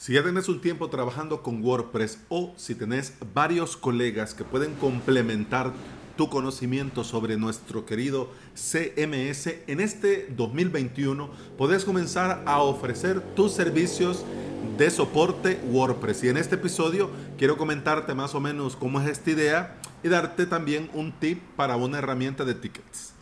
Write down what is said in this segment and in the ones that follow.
Si ya tenés un tiempo trabajando con WordPress o si tenés varios colegas que pueden complementar tu conocimiento sobre nuestro querido CMS, en este 2021 podés comenzar a ofrecer tus servicios de soporte WordPress. Y en este episodio quiero comentarte más o menos cómo es esta idea y darte también un tip para una herramienta de tickets.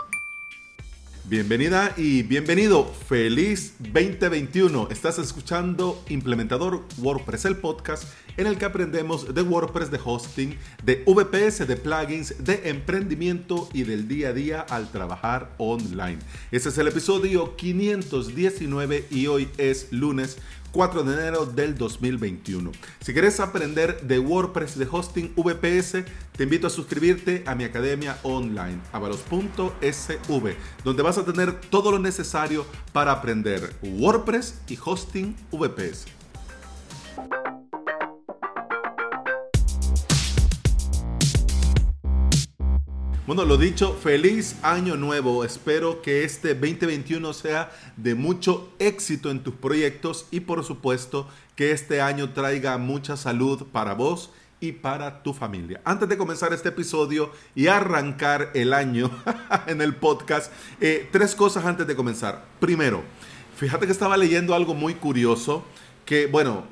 Bienvenida y bienvenido. Feliz 2021. Estás escuchando Implementador WordPress, el podcast en el que aprendemos de WordPress, de hosting, de VPS, de plugins, de emprendimiento y del día a día al trabajar online. Este es el episodio 519 y hoy es lunes 4 de enero del 2021. Si quieres aprender de WordPress, de hosting VPS, te invito a suscribirte a mi academia online, avalos.sv, donde vas a tener todo lo necesario para aprender WordPress y hosting VPS. Bueno, lo dicho, feliz año nuevo. Espero que este 2021 sea de mucho éxito en tus proyectos y por supuesto que este año traiga mucha salud para vos y para tu familia. Antes de comenzar este episodio y arrancar el año en el podcast, eh, tres cosas antes de comenzar. Primero, fíjate que estaba leyendo algo muy curioso que, bueno,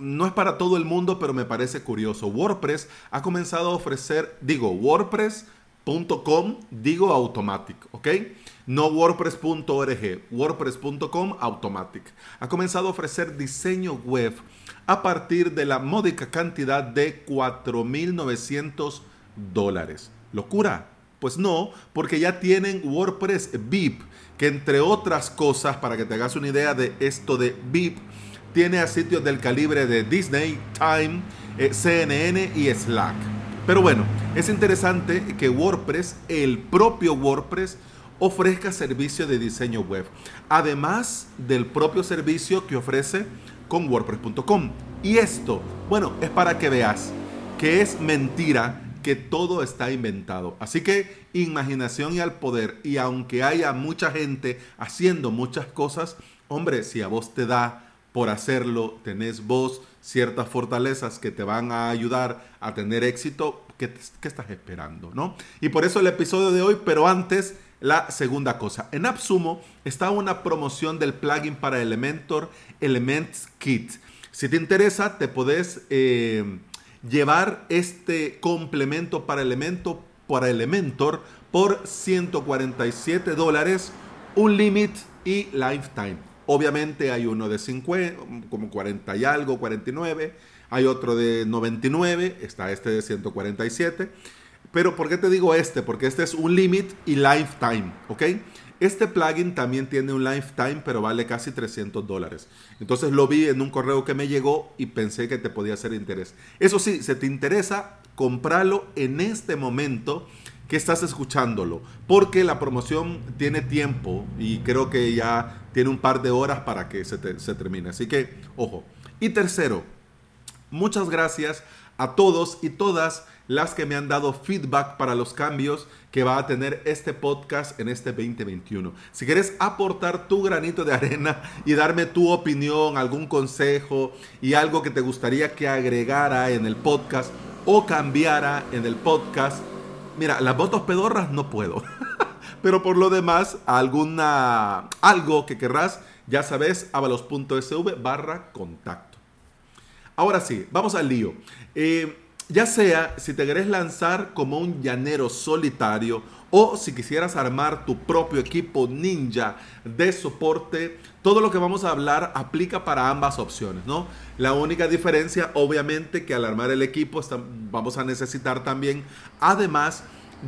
no es para todo el mundo, pero me parece curioso. WordPress ha comenzado a ofrecer, digo, WordPress .com, digo Automatic, ¿ok? No WordPress.org, WordPress.com Automatic. Ha comenzado a ofrecer diseño web a partir de la módica cantidad de 4.900 dólares. ¿Locura? Pues no, porque ya tienen WordPress VIP, que entre otras cosas, para que te hagas una idea de esto de VIP, tiene a sitios del calibre de Disney, Time, eh, CNN y Slack. Pero bueno, es interesante que WordPress, el propio WordPress, ofrezca servicio de diseño web, además del propio servicio que ofrece con WordPress.com. Y esto, bueno, es para que veas que es mentira que todo está inventado. Así que imaginación y al poder. Y aunque haya mucha gente haciendo muchas cosas, hombre, si a vos te da por hacerlo, tenés vos ciertas fortalezas que te van a ayudar a tener éxito, ¿qué, estás esperando? ¿no? Y por eso el episodio de hoy, pero antes la segunda cosa. En AppSumo está una promoción del plugin para Elementor Elements Kit. Si te interesa, te podés eh, llevar este complemento para Elemento para Elementor por 147 dólares, un limit y lifetime. Obviamente hay uno de 50, como 40 y algo, 49. Hay otro de 99, está este de 147. Pero ¿por qué te digo este? Porque este es un limit y lifetime, ¿ok? Este plugin también tiene un lifetime, pero vale casi 300 dólares. Entonces lo vi en un correo que me llegó y pensé que te podía hacer interés. Eso sí, si te interesa, compralo en este momento que estás escuchándolo, porque la promoción tiene tiempo y creo que ya tiene un par de horas para que se, termine. Así que, ojo. Y tercero, muchas gracias a todos y todas las que me han dado feedback para los cambios que va a tener este podcast en este 2021. Si quieres aportar tu granito de arena y darme tu opinión, algún consejo y algo que te gustaría que agregara en el podcast o cambiara en el podcast, Mira, las votos pedorras no puedo. Pero por lo demás, alguna, algo que querrás, ya sabes, avalos.sv barra contacto. Ahora sí, vamos al lío. Eh, ya sea si te querés lanzar como un llanero solitario o si quisieras armar tu propio equipo ninja de soporte, todo lo que vamos a hablar aplica para ambas opciones, ¿no? La única diferencia, obviamente, que al armar el equipo vamos a necesitar también, además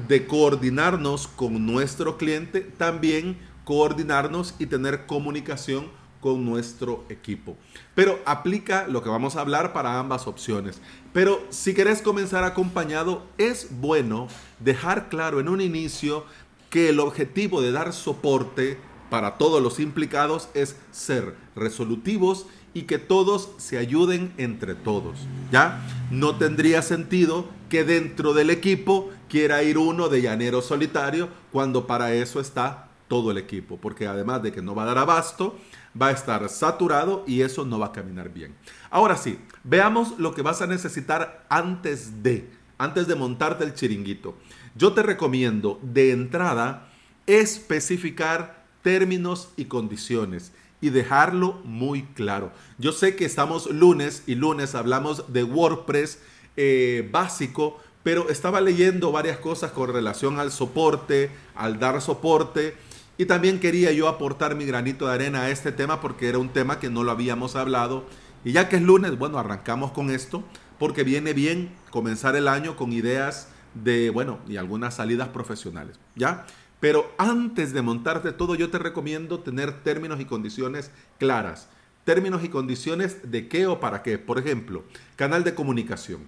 de coordinarnos con nuestro cliente, también coordinarnos y tener comunicación con nuestro equipo. Pero aplica lo que vamos a hablar para ambas opciones. Pero si querés comenzar acompañado, es bueno dejar claro en un inicio que el objetivo de dar soporte para todos los implicados es ser resolutivos y que todos se ayuden entre todos. ¿Ya? No tendría sentido que dentro del equipo quiera ir uno de llanero solitario cuando para eso está todo el equipo, porque además de que no va a dar abasto, va a estar saturado y eso no va a caminar bien. Ahora sí, veamos lo que vas a necesitar antes de, antes de montarte el chiringuito. Yo te recomiendo de entrada especificar términos y condiciones y dejarlo muy claro. Yo sé que estamos lunes y lunes hablamos de WordPress eh, básico, pero estaba leyendo varias cosas con relación al soporte, al dar soporte, y también quería yo aportar mi granito de arena a este tema porque era un tema que no lo habíamos hablado. Y ya que es lunes, bueno, arrancamos con esto, porque viene bien comenzar el año con ideas de, bueno, y algunas salidas profesionales, ¿ya? Pero antes de montarte todo, yo te recomiendo tener términos y condiciones claras. Términos y condiciones de qué o para qué. Por ejemplo, canal de comunicación.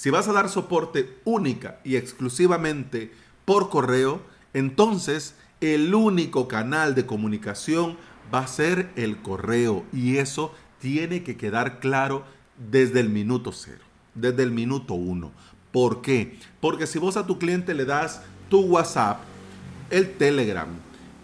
Si vas a dar soporte única y exclusivamente por correo, entonces el único canal de comunicación va a ser el correo y eso tiene que quedar claro desde el minuto cero, desde el minuto uno. ¿Por qué? Porque si vos a tu cliente le das tu WhatsApp, el Telegram,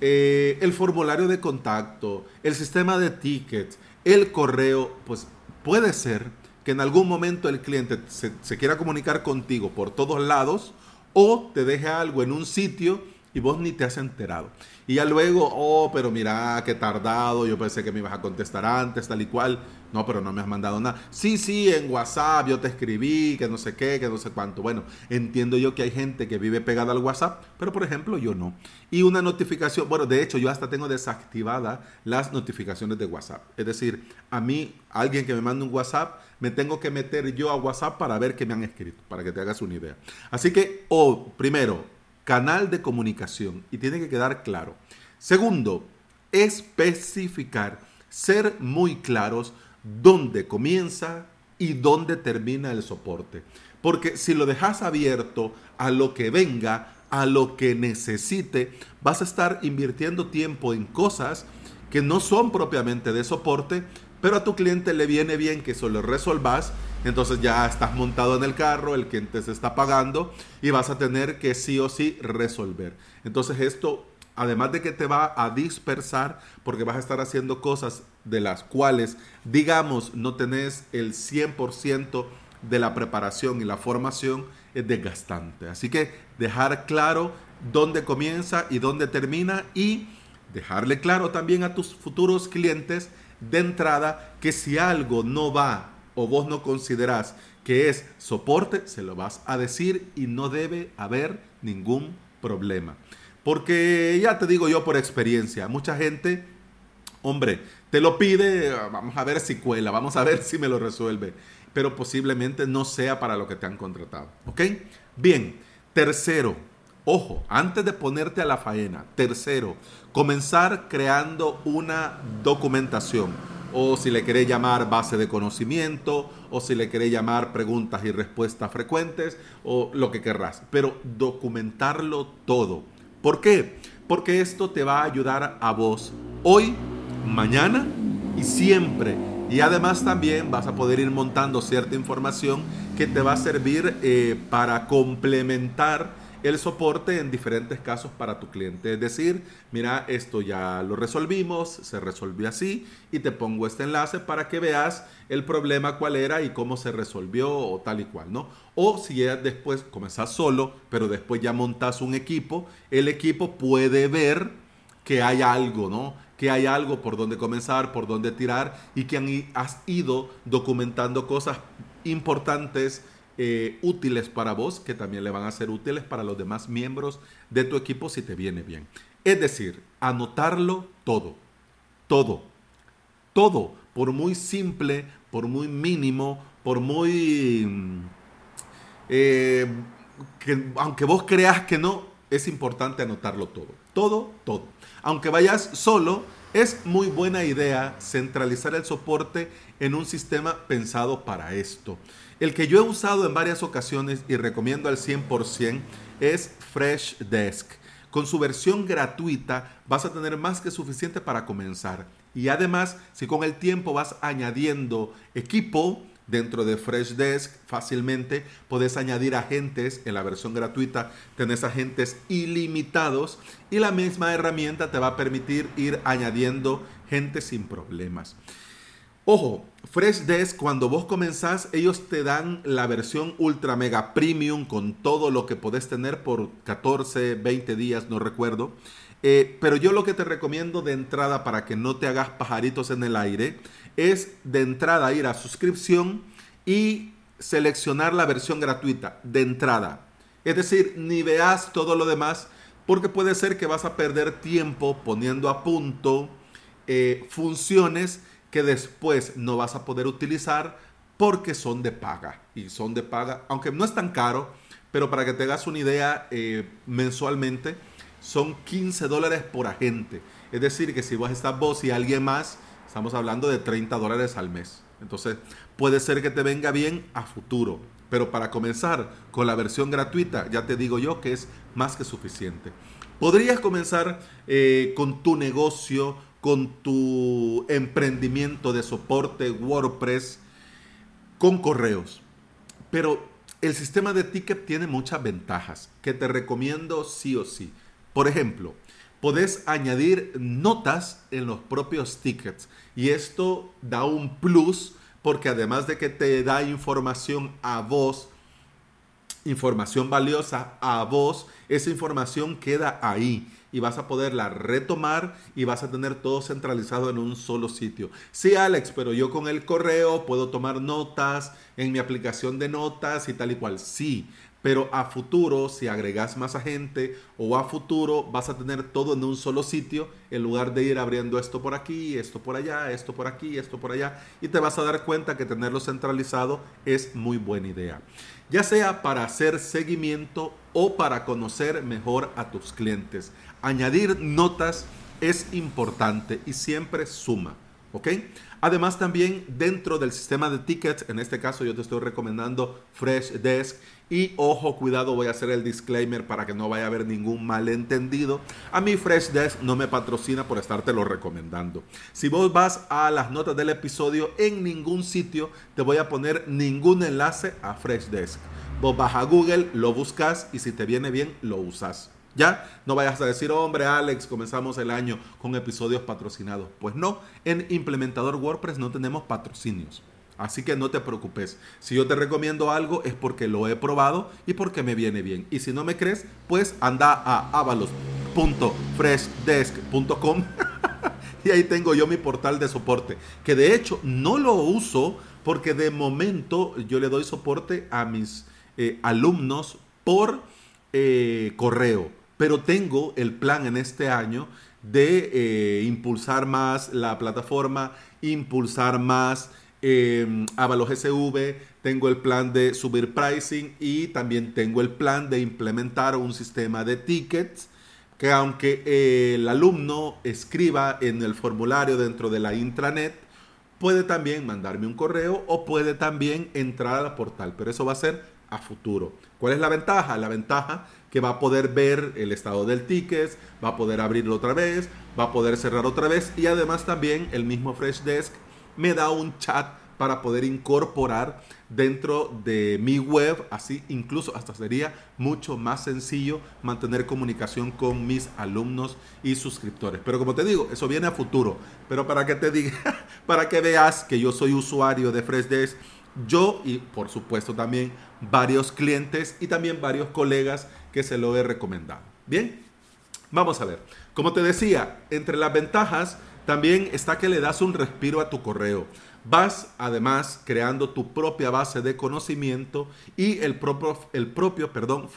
eh, el formulario de contacto, el sistema de tickets, el correo, pues puede ser que en algún momento el cliente se, quiera comunicar contigo por todos lados o te deje algo en un sitio y vos ni te has enterado. Y ya luego, oh, pero mira, qué tardado, yo pensé que me ibas a contestar antes, tal y cual. No, pero no me has mandado nada. Sí, sí, en WhatsApp yo te escribí, que no sé qué, que no sé cuánto. Bueno, entiendo yo que hay gente que vive pegada al WhatsApp, pero por ejemplo yo no. Y una notificación, bueno, de hecho yo hasta tengo desactivadas las notificaciones de WhatsApp. Es decir, a mí, alguien que me manda un WhatsApp, me tengo que meter yo a WhatsApp para ver qué me han escrito, para que te hagas una idea. Así que, o primero, canal de comunicación y tiene que quedar claro. Segundo, especificar, ser muy claros dónde comienza y dónde termina el soporte. Porque si lo dejas abierto a lo que venga, a lo que necesite, vas a estar invirtiendo tiempo en cosas que no son propiamente de soporte, pero a tu cliente le viene bien que eso lo resolvas. Entonces ya estás montado en el carro, el cliente se está pagando y vas a tener que sí o sí resolver. Entonces esto además de que te va a dispersar porque vas a estar haciendo cosas de las cuales, digamos, no tenés el 100% de la preparación y la formación, es desgastante. Así que dejar claro dónde comienza y dónde termina y dejarle claro también a tus futuros clientes de entrada que si algo no va o vos no considerás que es soporte, se lo vas a decir y no debe haber ningún problema. Porque ya te digo yo por experiencia, mucha gente, hombre, te lo pide, vamos a ver si cuela, vamos a ver si me lo resuelve, pero posiblemente no sea para lo que te han contratado. ¿Ok? Bien, tercero, ojo, antes de ponerte a la faena, tercero, comenzar creando una documentación o si le querés llamar base de conocimiento, o si le querés llamar preguntas y respuestas frecuentes, o lo que querrás, pero documentarlo todo ¿Por qué? Porque esto te va a ayudar a vos hoy, mañana y siempre. Y además también vas a poder ir montando cierta información que te va a servir eh, para complementar el soporte en diferentes casos para tu cliente. Es decir, mira, esto ya lo resolvimos, se resolvió así y te pongo este enlace para que veas el problema cuál era y cómo se resolvió o tal y cual, ¿no? O si ya después comenzás solo, pero después ya montas un equipo, el equipo puede ver que hay algo, ¿no? Que hay algo por donde comenzar, por donde tirar y que has ido documentando cosas importantes eh, útiles para vos, que también le van a ser útiles para los demás miembros de tu equipo si te viene bien. Es decir, anotarlo todo, todo, todo, por muy simple, por muy mínimo, por muy... Mm, eh, que, aunque vos creas que no, es importante anotarlo todo. Todo, todo. Aunque vayas solo, es muy buena idea centralizar el soporte en un sistema pensado para esto. El que yo he usado en varias ocasiones y recomiendo al 100% es Freshdesk. Con su versión gratuita vas a tener más que suficiente para comenzar. Y además, si con el tiempo vas añadiendo equipo, Dentro de Freshdesk fácilmente puedes añadir agentes en la versión gratuita, tenés agentes ilimitados y la misma herramienta te va a permitir ir añadiendo gente sin problemas. Ojo, Freshdesk, cuando vos comenzás, ellos te dan la versión ultra mega premium con todo lo que podés tener por 14, 20 días, no recuerdo. Eh, pero yo lo que te recomiendo de entrada para que no te hagas pajaritos en el aire es de entrada ir a suscripción y seleccionar la versión gratuita de entrada. Es decir, ni veas todo lo demás porque puede ser que vas a perder tiempo poniendo a punto eh, funciones que después no vas a poder utilizar porque son de paga. Y son de paga, aunque no es tan caro, pero para que te hagas una idea, eh, mensualmente son 15 dólares por agente. Es decir, que si vos estás vos y alguien más, estamos hablando de 30 dólares al mes. Entonces, puede ser que te venga bien a futuro. Pero para comenzar con la versión gratuita, ya te digo yo que es más que suficiente. Podrías comenzar eh, con tu negocio, con tu emprendimiento de soporte WordPress, con correos. Pero el sistema de ticket tiene muchas ventajas que te recomiendo sí o sí. Por ejemplo, podés añadir notas en los propios tickets y esto da un plus porque además de que te da información a vos, información valiosa a vos, esa información queda ahí y vas a poderla retomar y vas a tener todo centralizado en un solo sitio. Sí, Alex, pero yo con el correo puedo tomar notas en mi aplicación de notas y tal y cual. Sí, pero a futuro, si agregas más a gente o a futuro, vas a tener todo en un solo sitio en lugar de ir abriendo esto por aquí, esto por allá, esto por aquí, esto por allá. Y te vas a dar cuenta que tenerlo centralizado es muy buena idea. Ya sea para hacer seguimiento o para conocer mejor a tus clientes. Añadir notas es importante y siempre suma. ¿Ok? Además también dentro del sistema de tickets, en este caso yo te estoy recomendando Freshdesk y ojo, cuidado, voy a hacer el disclaimer para que no vaya a haber ningún malentendido. A mí Freshdesk no me patrocina por estártelo recomendando. Si vos vas a las notas del episodio, en ningún sitio te voy a poner ningún enlace a Freshdesk. Vos vas a Google, lo buscas y si te viene bien, lo usas. Ya, no vayas a decir, hombre, Alex, comenzamos el año con episodios patrocinados. Pues no, en Implementador WordPress no tenemos patrocinios. Así que no te preocupes. Si yo te recomiendo algo es porque lo he probado y porque me viene bien. Y si no me crees, pues anda a avalos.freshdesk.com y ahí tengo yo mi portal de soporte. Que de hecho no lo uso porque de momento yo le doy soporte a mis eh, alumnos por eh, correo pero tengo el plan en este año de eh, impulsar más la plataforma, impulsar más eh, Avalos SV, tengo el plan de subir pricing y también tengo el plan de implementar un sistema de tickets que aunque el alumno escriba en el formulario dentro de la intranet, puede también mandarme un correo o puede también entrar al portal, pero eso va a ser a futuro. ¿Cuál es la ventaja? La ventaja que va a poder ver el estado del ticket, va a poder abrirlo otra vez, va a poder cerrar otra vez y además también el mismo Freshdesk me da un chat para poder incorporar dentro de mi web, así incluso hasta sería mucho más sencillo mantener comunicación con mis alumnos y suscriptores. Pero como te digo, eso viene a futuro. Pero para que te diga, para que veas que yo soy usuario de Freshdesk, yo y por supuesto también varios clientes y también varios colegas que se lo he recomendado. Bien, vamos a ver. Como te decía, entre las ventajas también está que le das un respiro a tu correo. Vas además creando tu propia base de conocimiento y el propio, el propio perdón,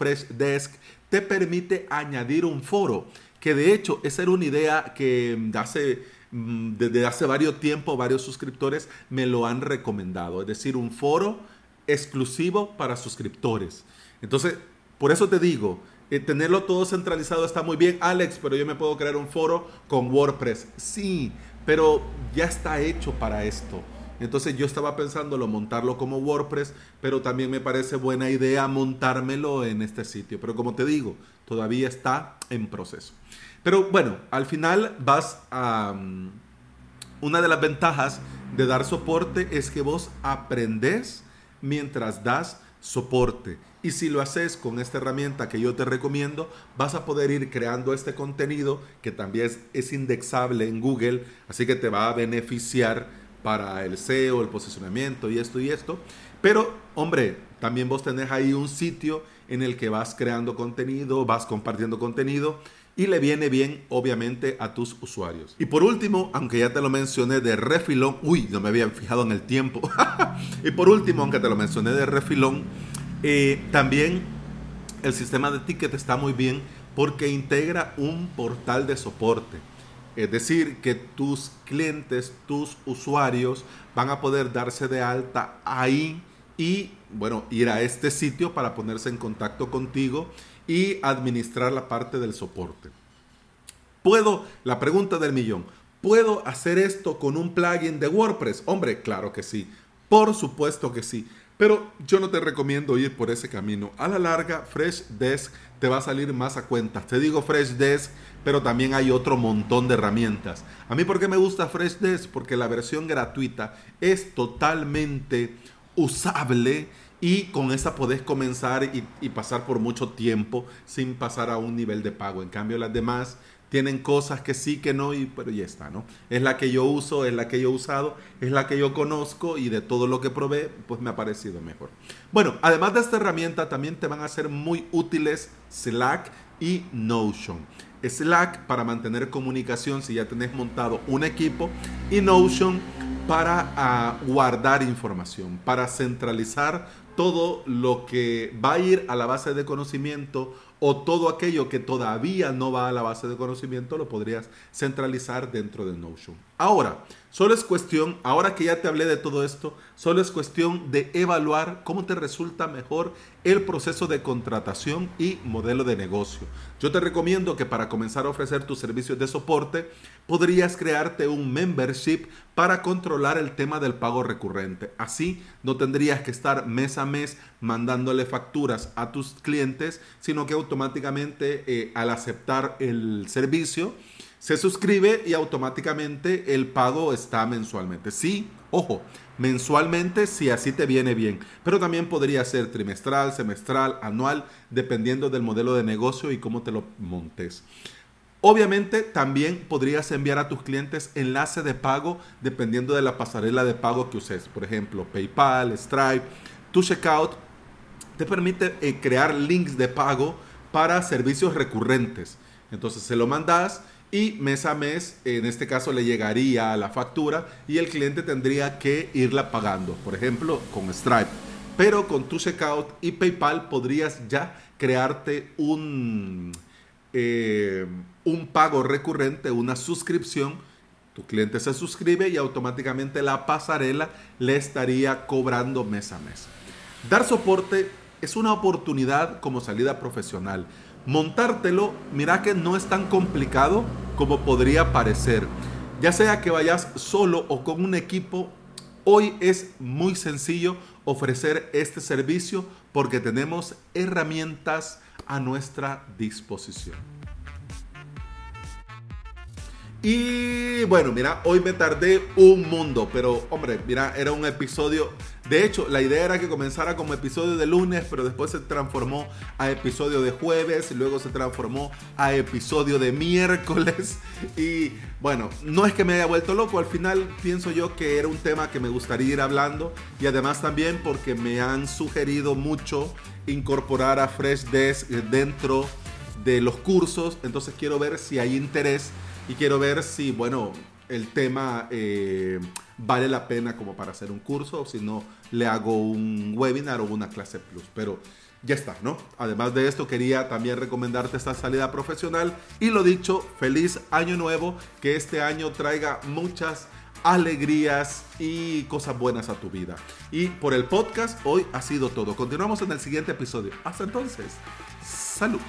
te permite añadir un foro, que de hecho esa era una idea que hace mm, desde hace varios tiempo varios suscriptores me lo han recomendado, es decir, un foro exclusivo para suscriptores. Entonces, por eso te digo, eh, tenerlo todo centralizado está muy bien, Alex, pero yo me puedo crear un foro con WordPress. Sí, pero ya está hecho para esto. Entonces yo estaba pensándolo montarlo como WordPress, pero también me parece buena idea montármelo en este sitio. Pero como te digo, todavía está en proceso. Pero bueno, al final vas a... Mm, una de las ventajas de dar soporte es que vos aprendes mientras das soporte. Y si lo haces con esta herramienta que yo te recomiendo, vas a poder ir creando este contenido que también es, indexable en Google, así que te va a beneficiar para el SEO, el posicionamiento y esto y esto. Pero, hombre, también vos tenés ahí un sitio en el que vas creando contenido, vas compartiendo contenido y le viene bien obviamente a tus usuarios. Y por último, aunque ya te lo mencioné de refilón, uy, no me había fijado en el tiempo. y por último, aunque te lo mencioné de refilón, eh, también el sistema de ticket está muy bien porque integra un portal de soporte. Es decir, que tus clientes, tus usuarios van a poder darse de alta ahí y, bueno, ir a este sitio para ponerse en contacto contigo y administrar la parte del soporte. ¿Puedo? La pregunta del millón. ¿Puedo hacer esto con un plugin de WordPress? Hombre, claro que sí. Por supuesto que sí. Pero yo no te recomiendo ir por ese camino. A la larga, Freshdesk te va a salir más a cuenta. Te digo Freshdesk, pero también hay otro montón de herramientas. A mí, ¿por qué me gusta Freshdesk? Porque la versión gratuita es totalmente usable y con esa podés comenzar y, pasar por mucho tiempo sin pasar a un nivel de pago. En cambio, las demás tienen cosas que sí, que no, y, pero ya está, ¿no? Es la que yo uso, es la que yo he usado, es la que yo conozco y de todo lo que probé, pues me ha parecido mejor. Bueno, además de esta herramienta, también te van a ser muy útiles Slack y Notion. Slack para mantener comunicación si ya tenés montado un equipo y Notion para guardar información, para centralizar todo lo que va a ir a la base de conocimiento o todo aquello que todavía no va a la base de conocimiento lo podrías centralizar dentro de Notion. Ahora, solo es cuestión, ahora que ya te hablé de todo esto, solo es cuestión de evaluar cómo te resulta mejor el proceso de contratación y modelo de negocio. Yo te recomiendo que para comenzar a ofrecer tus servicios de soporte, podrías crearte un membership para controlar el tema del pago recurrente. Así no tendrías que estar mes a mes mandándole facturas a tus clientes, sino que automáticamente eh, al aceptar el servicio, se suscribe y automáticamente el pago está mensualmente. Sí, ojo, mensualmente si así te viene bien, pero también podría ser trimestral, semestral, anual, dependiendo del modelo de negocio y cómo te lo montes. Obviamente también podrías enviar a tus clientes enlace de pago dependiendo de la pasarela de pago que uses. Por ejemplo, PayPal, Stripe, tu checkout te permite eh, crear links de pago para servicios recurrentes. Entonces se lo mandas y mes a mes, en este caso, le llegaría la factura y el cliente tendría que irla pagando, por ejemplo, con Stripe. Pero con tu checkout y PayPal podrías ya crearte un, eh, un pago recurrente, una suscripción. Tu cliente se suscribe y automáticamente la pasarela le estaría cobrando mes a mes. Dar soporte es una oportunidad como salida profesional montártelo, mira que no es tan complicado como podría parecer. Ya sea que vayas solo o con un equipo, hoy es muy sencillo ofrecer este servicio porque tenemos herramientas a nuestra disposición. Y bueno, mira, hoy me tardé un mundo, pero hombre, mira, era un episodio. De hecho, la idea era que comenzara como episodio de lunes, pero después se transformó a episodio de jueves, y luego se transformó a episodio de miércoles. Y bueno, no es que me haya vuelto loco, al final pienso yo que era un tema que me gustaría ir hablando y además también porque me han sugerido mucho incorporar a Fresh Desk dentro de los cursos, entonces quiero ver si hay interés y quiero ver si, bueno, el tema eh, vale la pena como para hacer un curso o si no le hago un webinar o una clase plus. Pero ya está, ¿no? Además de esto, quería también recomendarte esta salida profesional y lo dicho, feliz año nuevo, que este año traiga muchas alegrías y cosas buenas a tu vida. Y por el podcast, hoy ha sido todo. Continuamos en el siguiente episodio. Hasta entonces, salud.